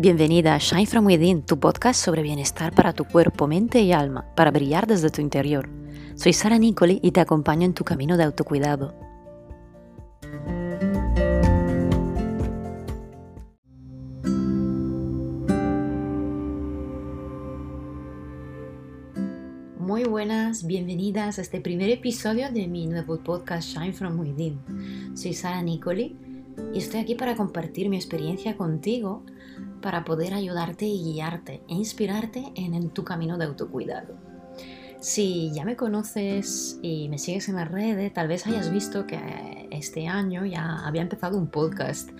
Bienvenida a Shine From Within, tu podcast sobre bienestar para tu cuerpo, mente y alma, para brillar desde tu interior. Soy Sara Nicoli y te acompaño en tu camino de autocuidado. Muy buenas, bienvenidas a este primer episodio de mi nuevo podcast Shine From Within. Soy Sara Nicoli y estoy aquí para compartir mi experiencia contigo para poder ayudarte y guiarte e inspirarte en, tu camino de autocuidado. Si ya me conoces y me sigues en las redes, tal vez hayas visto que este año ya había empezado un podcast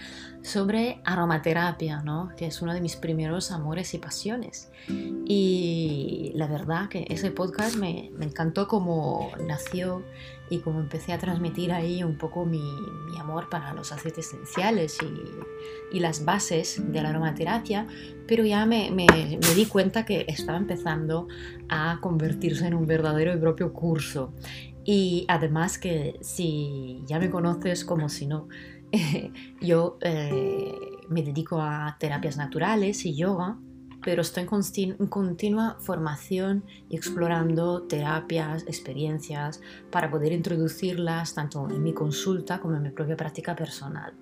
sobre aromaterapia, ¿no? que es uno de mis primeros amores y pasiones. Y la verdad que ese podcast me, me encantó como nació y como empecé a transmitir ahí un poco mi, mi amor para los aceites esenciales y, y, las bases de la aromaterapia, pero ya me, me, me, di cuenta que estaba empezando a convertirse en un verdadero y propio curso. Y además que si ya me conoces como si no, yo eh, me dedico a terapias naturales y yoga pero estoy en, continua formación y explorando terapias, experiencias para poder introducirlas tanto en mi consulta como en mi propia práctica personal.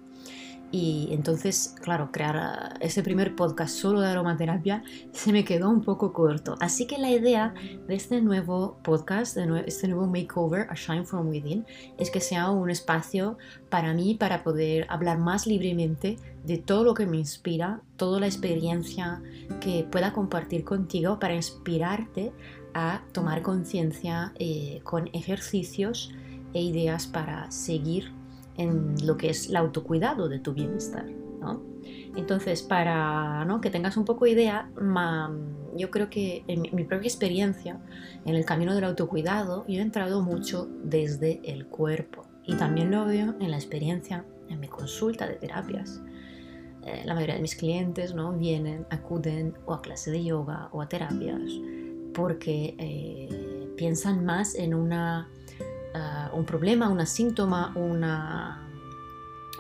Y entonces, claro, crear ah, ese primer podcast solo de aromaterapia se me quedó un poco corto. Así que la idea de este nuevo podcast, de este nuevo makeover, A Shine From Within, es que sea un espacio para mí para poder hablar más libremente de todo lo que me inspira, toda la experiencia que pueda compartir contigo para inspirarte a tomar conciencia eh, con ejercicios e ideas para seguir en lo que es el autocuidado de tu bienestar. ¿no? Entonces, para ¿no? que tengas un poco idea, yo creo que en mi, propia experiencia en el camino del autocuidado, yo he entrado mucho desde el cuerpo y también lo veo en la experiencia en mi consulta de terapias. Eh, la mayoría de mis clientes ¿no? vienen, acuden o a clase de yoga o a terapias porque eh, piensan más en una eh, un problema, un síntoma, una,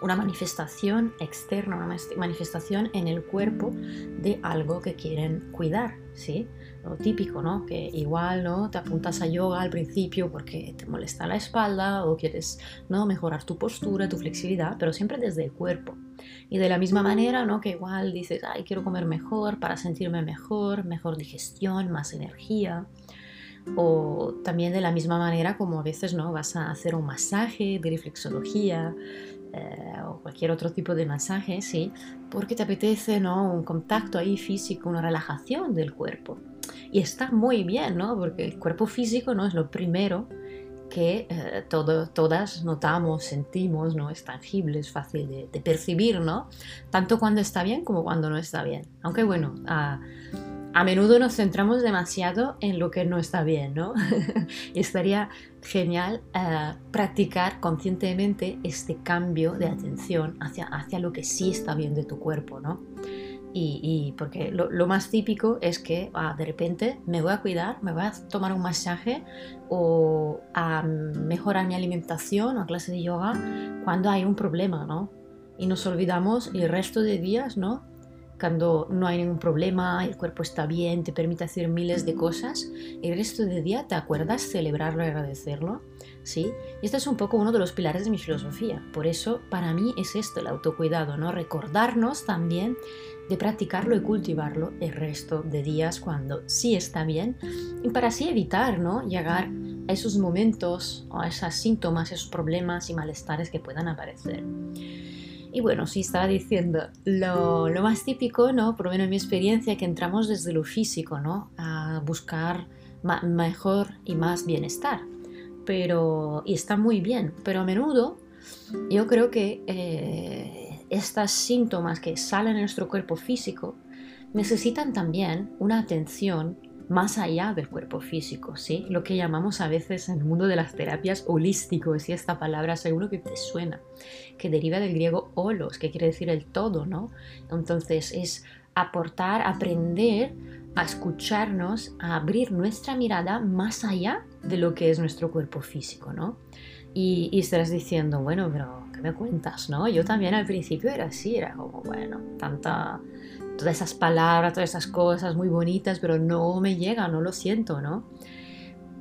una manifestación externa, una manifestación en el cuerpo de algo que quieren cuidar, ¿sí? Lo típico, ¿no? Que igual, ¿no? Te apuntas a yoga al principio porque te molesta la espalda o quieres, ¿no? Mejorar tu postura, tu flexibilidad, pero siempre desde el cuerpo. Y de la misma manera, ¿no? Que igual dices, ay, quiero comer mejor para sentirme mejor, mejor digestión, más energía o también de la misma manera como a veces no vas a hacer un masaje de reflexología eh, o cualquier otro tipo de masaje, sí, porque te apetece ¿no? un contacto ahí físico, una relajación del cuerpo. Y está muy bien, ¿no? Porque el cuerpo físico no es lo primero que eh, todas notamos, sentimos, ¿no? Es tangible, es fácil de, percibir, ¿no? Tanto cuando está bien como cuando no está bien. Aunque bueno, a, a menudo nos centramos demasiado en lo que no está bien, ¿no? y estaría genial eh, practicar conscientemente este cambio de atención hacia, hacia lo que sí está bien de tu cuerpo, ¿no? Y, porque lo, más típico es que ah, de repente me voy a cuidar, me voy a tomar un masaje o a mejorar mi alimentación o a clase de yoga cuando hay un problema, ¿no? Y nos olvidamos el resto de días, ¿no? Cuando no hay ningún problema, el cuerpo está bien, te permite hacer miles de cosas, el resto del día te acuerdas celebrarlo y agradecerlo, ¿sí? Y este es un poco uno de los pilares de mi filosofía. Por eso, para mí es esto el autocuidado, ¿no? Recordarnos también de practicarlo y cultivarlo el resto de días cuando sí está bien y para así evitar, ¿no? Llegar a esos momentos o a esos síntomas, esos problemas y malestares que puedan aparecer. Y bueno, sí estaba diciendo, lo, lo, más típico, ¿no? Por lo menos en mi experiencia, que entramos desde lo físico, ¿no? A buscar mejor y más bienestar. Pero, y está muy bien, pero a menudo yo creo que eh, estos síntomas que salen en nuestro cuerpo físico necesitan también una atención más allá del cuerpo físico, ¿sí? Lo que llamamos a veces en el mundo de las terapias holístico, si esta palabra seguro que te suena, que deriva del griego holos, que quiere decir el todo, ¿no? Entonces es aportar, aprender a escucharnos, a abrir nuestra mirada más allá de lo que es nuestro cuerpo físico, ¿no? Y, y estarás diciendo, bueno, pero ¿qué me cuentas? ¿no? Yo también al principio era así, era como, bueno, tanta, todas esas palabras, todas esas cosas muy bonitas, pero no me llega, no lo siento, ¿no?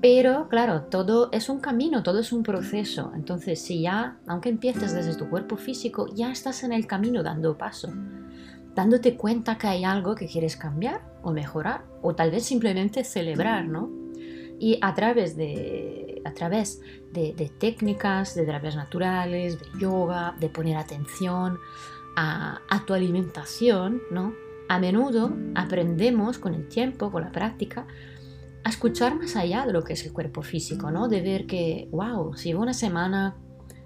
Pero claro, todo es un camino, todo es un proceso. Entonces, si ya, aunque empieces desde tu cuerpo físico, ya estás en el camino dando paso, dándote cuenta que hay algo que quieres cambiar o mejorar, o tal vez simplemente celebrar, ¿no? Y a través de, a través de, técnicas, de terapias naturales, de yoga, de poner atención a, a tu alimentación, ¿no? A menudo aprendemos con el tiempo, con la práctica, a escuchar más allá de lo que es el cuerpo físico, ¿no? De ver que, wow, si llevo una semana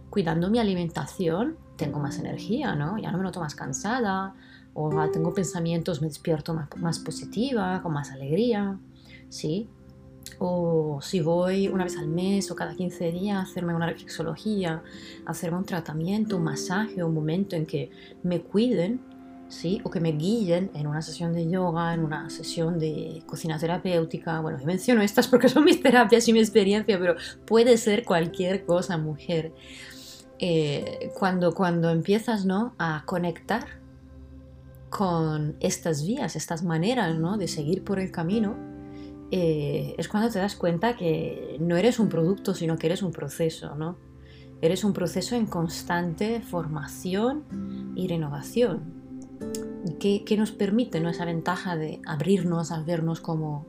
cuidando mi alimentación, tengo más energía, ¿no? Ya no me noto más cansada, o tengo pensamientos, me despierto más, más positiva, con más alegría, ¿sí? O si voy una vez al mes o cada 15 días a hacerme una reflexología, a hacerme un tratamiento, un masaje, un momento en que me cuiden, ¿sí? o que me guíen en una sesión de yoga, en una sesión de cocina terapéutica. Bueno, yo menciono estas porque son mis terapias y mi experiencia, pero puede ser cualquier cosa, mujer. Eh, cuando, cuando empiezas ¿no? a conectar con estas vías, estas maneras ¿no? de seguir por el camino, eh, es cuando te das cuenta que no eres un producto, sino que eres un proceso, ¿no? Eres un proceso en constante formación y renovación. ¿Qué, nos permite ¿no? esa ventaja de abrirnos a vernos como,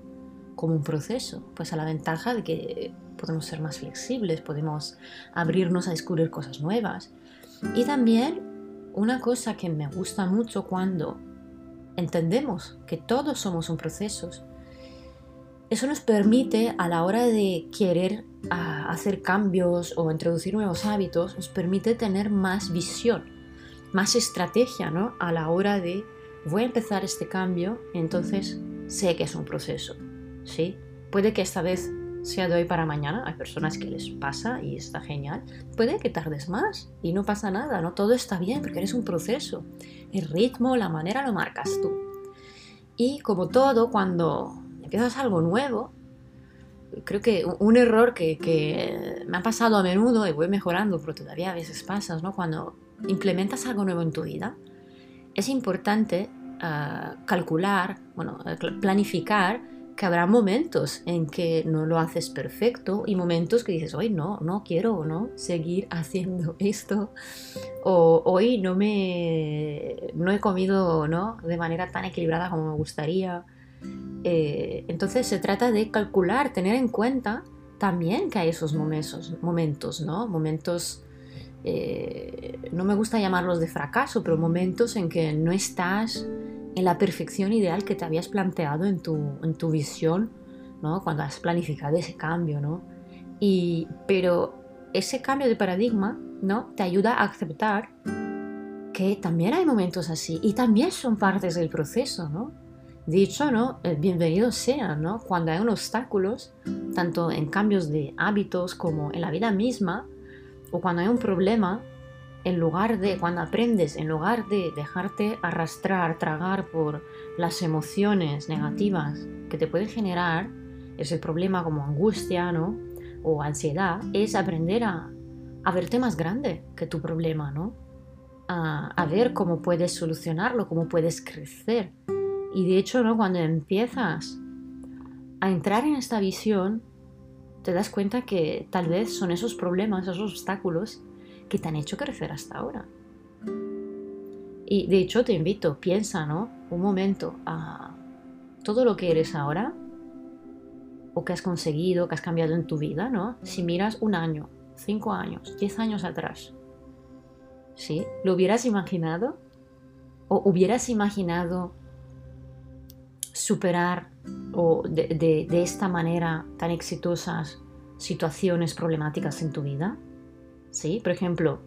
como un proceso? Pues a la ventaja de que podemos ser más flexibles, podemos abrirnos a descubrir cosas nuevas. Y también una cosa que me gusta mucho cuando entendemos que todos somos un proceso, eso nos permite a la hora de querer ah, hacer cambios o introducir nuevos hábitos, nos permite tener más visión más estrategia ¿no? a la hora de voy a empezar este cambio, entonces sé que es un proceso. ¿sí? Puede que esta vez sea de hoy para mañana, hay personas que les pasa y está genial. Puede que tardes más y no pasa nada, no todo está bien porque eres un proceso. El ritmo, la manera lo marcas tú. Y como todo, cuando empiezas algo nuevo, creo que un error que, que, me ha pasado a menudo y voy mejorando, pero todavía a veces pasas, ¿no? Cuando implementas algo nuevo en tu vida, es importante ah, calcular, bueno, eh, planificar que habrá momentos en que no lo haces perfecto y momentos que dices, hoy no, no quiero ¿no? seguir haciendo esto o hoy no me no he comido ¿no? de manera tan equilibrada como me gustaría. Eh, entonces se trata de calcular, tener en cuenta también que hay esos momentos, momentos, ¿no? Momentos eh, no me gusta llamarlos de fracaso, pero momentos en que no estás en la perfección ideal que te habías planteado en tu, en tu visión, ¿no? cuando has planificado ese cambio. ¿no? Y, pero ese cambio de paradigma ¿no? te ayuda a aceptar que también hay momentos así y también son partes del proceso. ¿no? Dicho, ¿no? Eh, bienvenidos sean, ¿no? Cuando hay obstáculos, tanto en cambios de hábitos como en la vida misma, o cuando hay un problema, en lugar de, cuando aprendes, en lugar de dejarte arrastrar, tragar por las emociones negativas que te pueden generar ese problema como angustia, ¿no? O ansiedad, es aprender a, a verte más grande que tu problema, ¿no? A, a, ver cómo puedes solucionarlo, cómo puedes crecer. Y de hecho, ¿no? Cuando empiezas a entrar en esta visión, te das cuenta que tal vez son esos problemas, esos obstáculos que te han hecho crecer hasta ahora. Y de hecho te invito, piensa, ¿no? Un momento a todo lo que eres ahora o que has conseguido, que has cambiado en tu vida, ¿no? Si miras un año, cinco años, diez años atrás, ¿sí? ¿Lo hubieras imaginado? ¿O hubieras imaginado superar o de, esta manera tan exitosas situaciones problemáticas en tu vida? ¿Sí? Por ejemplo,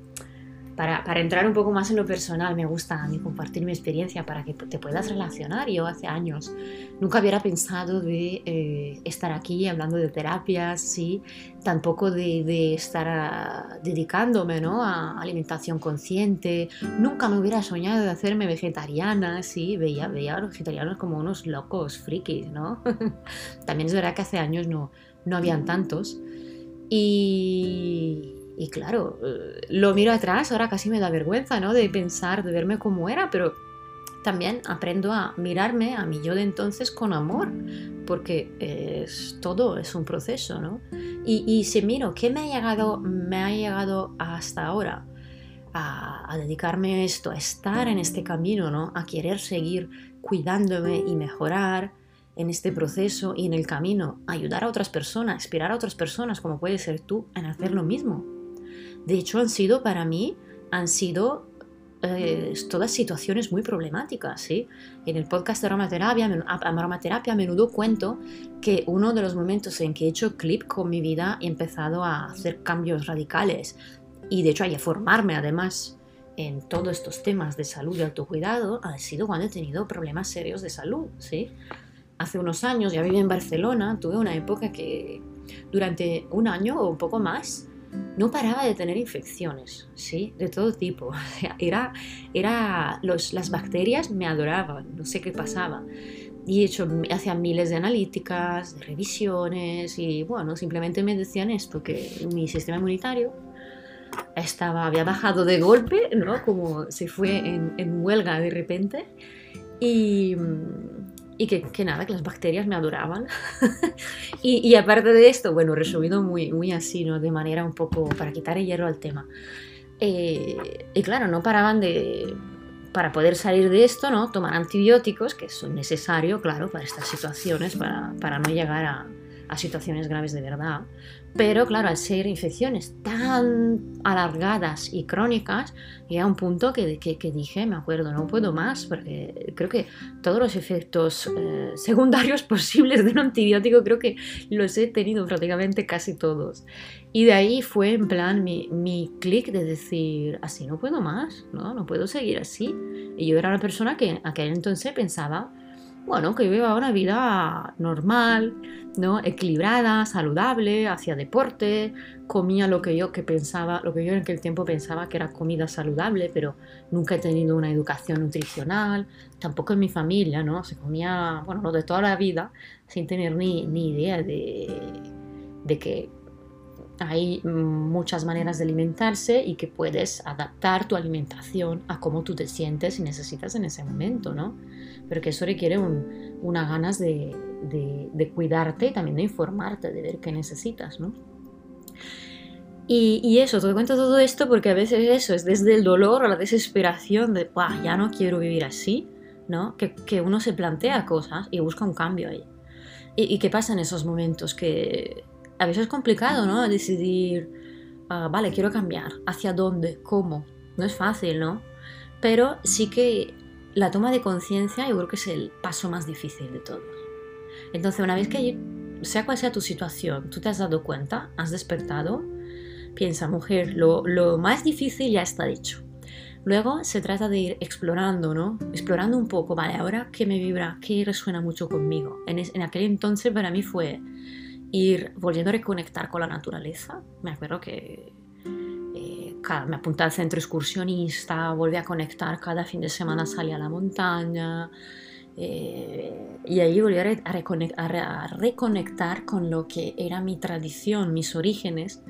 para, entrar un poco más en lo personal, me gusta a mí compartir mi experiencia para que te puedas relacionar. Yo hace años nunca hubiera pensado de eh, estar aquí hablando de terapias, ¿sí? tampoco de, estar ah, dedicándome ¿no? a alimentación consciente. Nunca me hubiera soñado de hacerme vegetariana, ¿sí? veía, veía a los vegetarianos como unos locos, frikis. ¿no? También es verdad que hace años no, no habían tantos. Y, Y claro, eh, lo miro atrás, ahora casi me da vergüenza, ¿no? De pensar, de verme como era, pero también aprendo a mirarme a mi yo de entonces con amor, porque es, todo es un proceso, ¿no? Y, y si miro qué me ha llegado, me ha llegado hasta ahora, a, a, dedicarme a esto, a estar en este camino, ¿no? A querer seguir cuidándome y mejorar en este proceso y en el camino, ayudar a otras personas, inspirar a otras personas, como puede ser tú, en hacer lo mismo. De hecho, han sido para mí, han sido eh, todas situaciones muy problemáticas. ¿sí? En el podcast de aromaterapia, aromaterapia a menudo cuento que uno de los momentos en que he hecho clip con mi vida he empezado a hacer cambios radicales y de hecho a formarme además en todos estos temas de salud y autocuidado ha sido cuando he tenido problemas serios de salud. ¿sí? Hace unos años, ya viví en Barcelona, tuve una época que durante un año o un poco más no paraba de tener infecciones, ¿sí? De todo tipo. Era, era las bacterias me adoraban, no sé qué pasaba. Y de hecho hacía miles de analíticas, de revisiones y bueno, simplemente me decían esto, que mi sistema inmunitario estaba, había bajado de golpe, ¿no? Como se fue en, en huelga de repente. Y, y que, nada, que las bacterias me adoraban. y, y, aparte de esto, bueno, resumido muy, muy así, ¿no? De manera un poco para quitar el hierro al tema. Eh, y claro, no paraban de, para poder salir de esto, ¿no? Tomar antibióticos, que son necesarios, claro, para estas situaciones, para, para no llegar a, a situaciones graves de verdad. Pero claro, al ser infecciones tan alargadas y crónicas, llega a un punto que, que, dije, me acuerdo, no puedo más, porque creo que todos los efectos eh, secundarios posibles de un antibiótico creo que los he tenido prácticamente casi todos. Y de ahí fue en plan mi, mi clic de decir, así no puedo más, ¿no? no puedo seguir así. Y yo era una persona que aquel entonces pensaba, bueno, que viva una vida normal, ¿no? equilibrada, saludable, hacía deporte, comía lo que yo que pensaba, lo que yo en aquel tiempo pensaba que era comida saludable, pero nunca he tenido una educación nutricional, tampoco en mi familia, ¿no? Se comía, bueno, lo de toda la vida, sin tener ni, ni idea de, de que hay muchas maneras de alimentarse y que puedes adaptar tu alimentación a cómo tú te sientes y necesitas en ese momento, ¿no? Pero que eso requiere unas ganas de, de, cuidarte y también de informarte, de ver qué necesitas, ¿no? Y, y, eso, te cuento todo esto porque a veces eso es desde el dolor o la desesperación de, ya no quiero vivir así, ¿no? Que, que, uno se plantea cosas y busca un cambio ahí. ¿Y, y qué pasa en esos momentos? Que a veces es complicado, ¿no? Decidir, ah, vale, quiero cambiar, ¿hacia dónde? ¿Cómo? No es fácil, ¿no? Pero sí que la toma de conciencia yo creo que es el paso más difícil de todos. Entonces, una vez que, sea cual sea tu situación, tú te has dado cuenta, has despertado, piensa, mujer, lo, más difícil ya está dicho. Luego se trata de ir explorando, ¿no? Explorando un poco, vale, ahora qué me vibra, qué resuena mucho conmigo. En, en aquel entonces para mí fue ir volviendo a reconectar con la naturaleza. Me acuerdo que eh, me apunté al centro excursionista, volví a conectar, cada fin de semana salía a la montaña. Eh, y ahí volví a, a, reconectar con lo que era mi tradición, mis orígenes,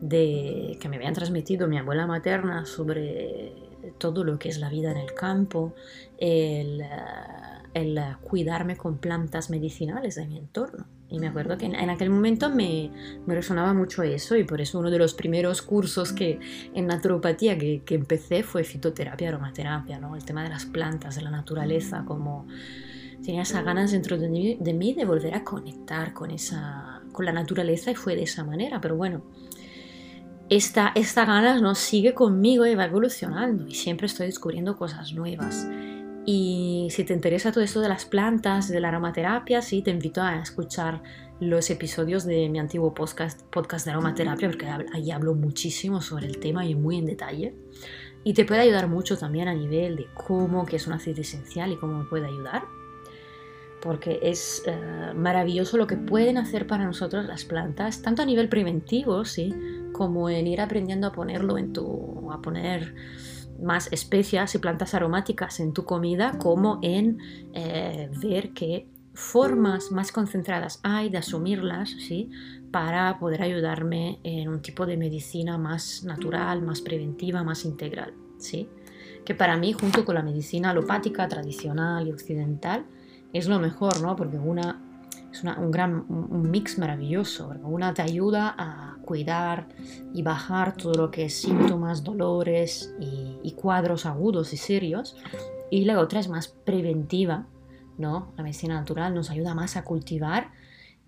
de, que me habían transmitido mi abuela materna sobre todo lo que es la vida en el campo, el, el cuidarme con plantas medicinales de mi entorno. Y me acuerdo que en, aquel momento me, me, resonaba mucho eso y por eso uno de los primeros cursos que en naturopatía que, que empecé fue fitoterapia, aromaterapia, ¿no? el tema de las plantas, de la naturaleza, como tenía esas ganas dentro de mí, de mí de volver a conectar con, esa, con la naturaleza y fue de esa manera, pero bueno. Esta, esta ganas no sigue conmigo y va evolucionando y siempre estoy descubriendo cosas nuevas. Y si te interesa todo esto de las plantas, de la aromaterapia, sí, te invito a escuchar los episodios de mi antiguo podcast, podcast de aromaterapia, porque ahí hablo muchísimo sobre el tema y muy en detalle. Y te puede ayudar mucho también a nivel de cómo, que es un aceite esencial y cómo me puede ayudar. Porque es eh, maravilloso lo que pueden hacer para nosotros las plantas, tanto a nivel preventivo, sí, como en ir aprendiendo a ponerlo en tu, a poner más especias y plantas aromáticas en tu comida como en eh, ver que formas más concentradas hay de asumirlas, ¿sí? Para poder ayudarme en un tipo de medicina más natural, más preventiva, más integral, ¿sí? Que para mí, junto con la medicina alopática tradicional y occidental, es lo mejor, ¿no? Porque una es un gran un mix maravilloso. Una te ayuda a cuidar y bajar todo lo que es síntomas, dolores y, y cuadros agudos y serios. Y la otra es más preventiva, ¿no? La medicina natural nos ayuda más a cultivar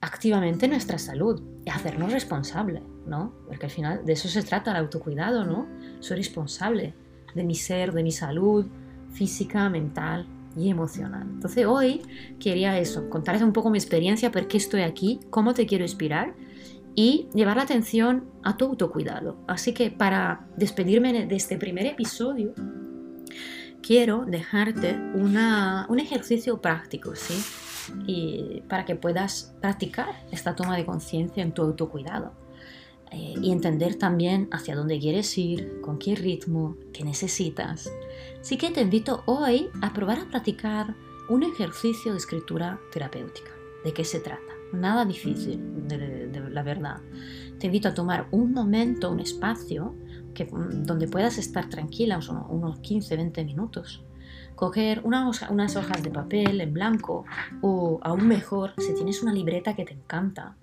activamente nuestra salud y hacernos responsables, ¿no? Porque al final de eso se trata el autocuidado, ¿no? Soy responsable de mi ser, de mi salud física, mental, y emocional. Entonces hoy quería eso, contarles un poco mi experiencia, por qué estoy aquí, cómo te quiero inspirar y llevar la atención a tu autocuidado. Así que para despedirme de este primer episodio, quiero dejarte un ejercicio práctico, ¿sí? Y para que puedas practicar esta toma de conciencia en tu autocuidado. Eh, y entender también hacia dónde quieres ir, con qué ritmo, qué necesitas. Así que te invito hoy a probar a practicar un ejercicio de escritura terapéutica. ¿De qué se trata? Nada difícil, de, la verdad. Te invito a tomar un momento, un espacio que, mm, donde puedas estar tranquila, unos 15-20 minutos. Coger unas hojas de papel en blanco o aún mejor, si tienes una libreta que te encanta,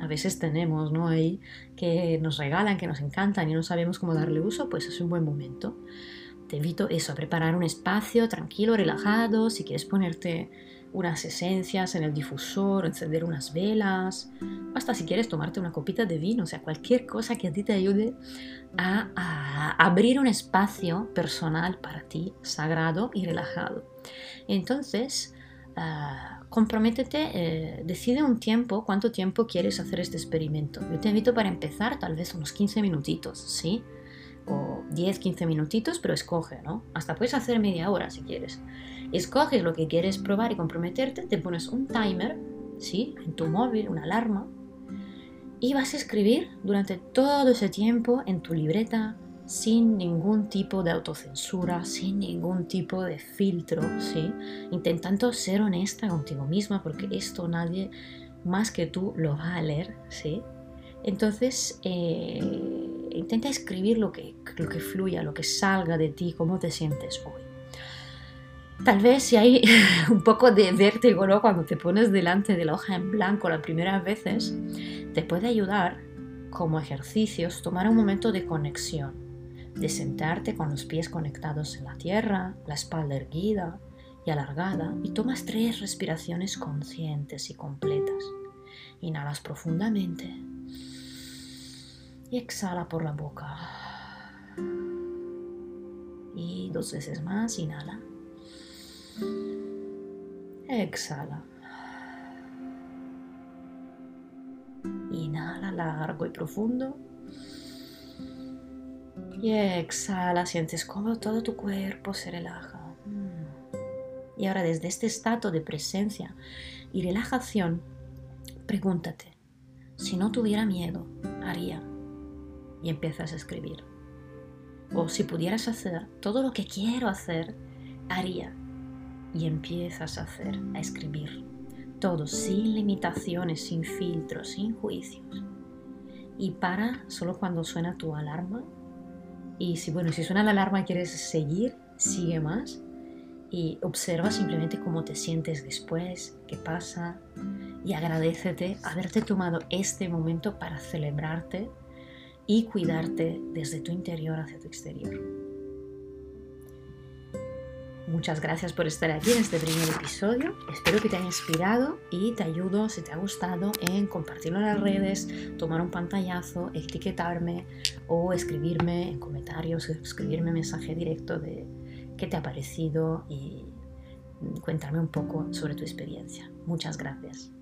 a veces tenemos, ¿no? Ahí que nos regalan, que nos encantan y no sabemos cómo darle uso, pues es un buen momento. Te invito eso, a preparar un espacio tranquilo, relajado, si quieres ponerte unas esencias en el difusor, encender unas velas, hasta si quieres tomarte una copita de vino, o sea, cualquier cosa que a ti te ayude a, abrir un espacio personal para ti, sagrado y relajado. Entonces, ah, comprométete, eh, decide un tiempo, cuánto tiempo quieres hacer este experimento. Yo te invito para empezar tal vez unos 15 minutitos, ¿sí? O 10, 15 minutitos, pero escoge, ¿no? Hasta puedes hacer media hora si quieres. Escoges lo que quieres probar y comprometerte, te pones un timer, ¿sí? En tu móvil, una alarma, y vas a escribir durante todo ese tiempo en tu libreta, sin ningún tipo de autocensura, sin ningún tipo de filtro, ¿sí? Intentando ser honesta contigo misma, porque esto nadie más que tú lo va a leer, ¿sí? Entonces, eh, intenta escribir lo que, lo que fluya, lo que salga de ti, cómo te sientes hoy. Tal vez si hay un poco de vértigo ¿no? cuando te pones delante de la hoja en blanco las primeras veces, te puede ayudar como ejercicios tomar un momento de conexión de sentarte con los pies conectados en la tierra, la espalda erguida y alargada y tomas tres respiraciones conscientes y completas. Inhalas profundamente y exhala por la boca. Y dos veces más, inhala. Exhala. Inhala largo y profundo. Y exhala, sientes cómo todo tu cuerpo se relaja. Mm. Y ahora desde este estado de presencia y relajación, pregúntate, si no tuviera miedo, haría. Y empiezas a escribir. O si pudieras hacer todo lo que quiero hacer, haría. Y empiezas a hacer, a escribir. Todo sin limitaciones, sin filtros, sin juicios. Y para solo cuando suena tu alarma y si, bueno, si suena la alarma y quieres seguir, sigue más y observa simplemente cómo te sientes después, qué pasa y agradecete haberte tomado este momento para celebrarte y cuidarte desde tu interior hacia tu exterior. Muchas gracias por estar aquí en este primer episodio. Espero que te haya inspirado y te ayudo, si te ha gustado, en compartirlo en las redes, tomar un pantallazo, etiquetarme o escribirme en comentarios, escribirme mensaje directo de qué te ha parecido y cuéntame un poco sobre tu experiencia. Muchas gracias.